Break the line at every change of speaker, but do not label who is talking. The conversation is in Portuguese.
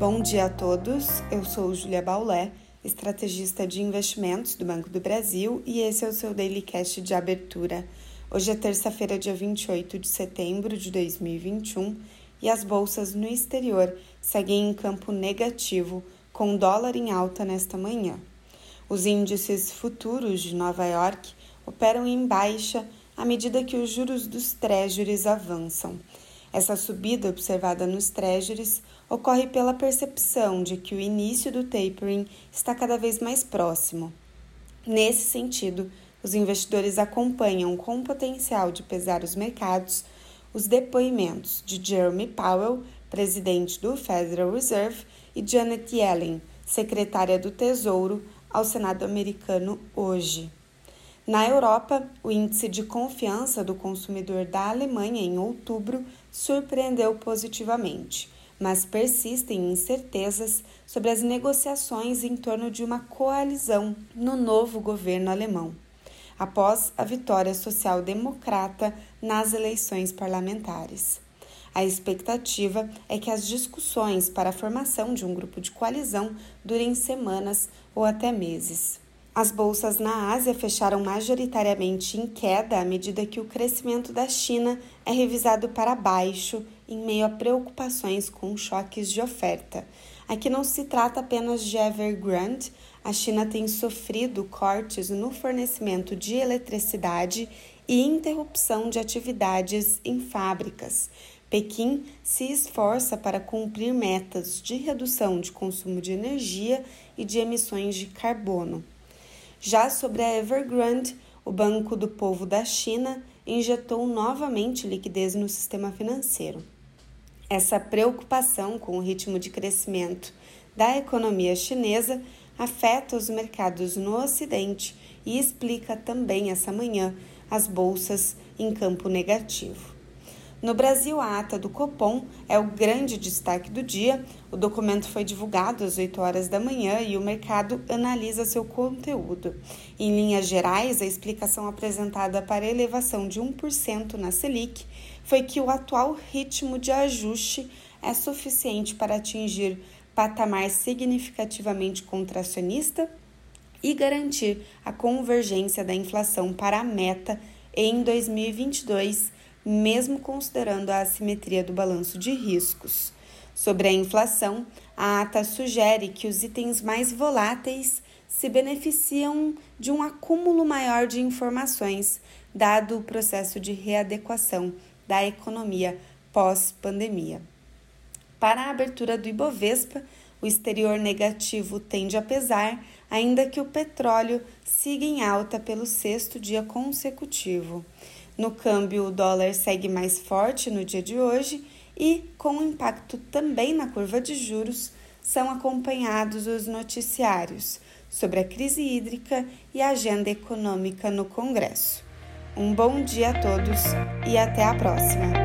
Bom dia a todos, eu sou Julia Baulé, estrategista de investimentos do Banco do Brasil e esse é o seu Daily Cast de abertura. Hoje é terça-feira, dia 28 de setembro de 2021 e as bolsas no exterior seguem em campo negativo, com dólar em alta nesta manhã. Os índices futuros de Nova York operam em baixa à medida que os juros dos treasuries avançam. Essa subida observada nos treasuries ocorre pela percepção de que o início do tapering está cada vez mais próximo. Nesse sentido, os investidores acompanham com potencial de pesar os mercados os depoimentos de Jeremy Powell, presidente do Federal Reserve, e Janet Yellen, secretária do Tesouro, ao Senado americano hoje. Na Europa, o índice de confiança do consumidor da Alemanha em outubro surpreendeu positivamente, mas persistem incertezas sobre as negociações em torno de uma coalizão no novo governo alemão, após a vitória social-democrata nas eleições parlamentares. A expectativa é que as discussões para a formação de um grupo de coalizão durem semanas ou até meses. As bolsas na Ásia fecharam majoritariamente em queda à medida que o crescimento da China é revisado para baixo em meio a preocupações com choques de oferta. Aqui não se trata apenas de Evergrande, a China tem sofrido cortes no fornecimento de eletricidade e interrupção de atividades em fábricas. Pequim se esforça para cumprir metas de redução de consumo de energia e de emissões de carbono. Já sobre a Evergrande, o Banco do Povo da China injetou novamente liquidez no sistema financeiro. Essa preocupação com o ritmo de crescimento da economia chinesa afeta os mercados no Ocidente e explica também essa manhã as bolsas em campo negativo. No Brasil, a ata do Copom é o grande destaque do dia. O documento foi divulgado às 8 horas da manhã e o mercado analisa seu conteúdo. Em linhas gerais, a explicação apresentada para a elevação de 1% na Selic foi que o atual ritmo de ajuste é suficiente para atingir patamar significativamente contracionista e garantir a convergência da inflação para a meta em 2022 mesmo considerando a assimetria do balanço de riscos. Sobre a inflação, a ata sugere que os itens mais voláteis se beneficiam de um acúmulo maior de informações, dado o processo de readequação da economia pós-pandemia. Para a abertura do Ibovespa, o exterior negativo tende a pesar, ainda que o petróleo siga em alta pelo sexto dia consecutivo. No câmbio, o dólar segue mais forte no dia de hoje e, com impacto também na curva de juros, são acompanhados os noticiários sobre a crise hídrica e a agenda econômica no Congresso. Um bom dia a todos e até a próxima!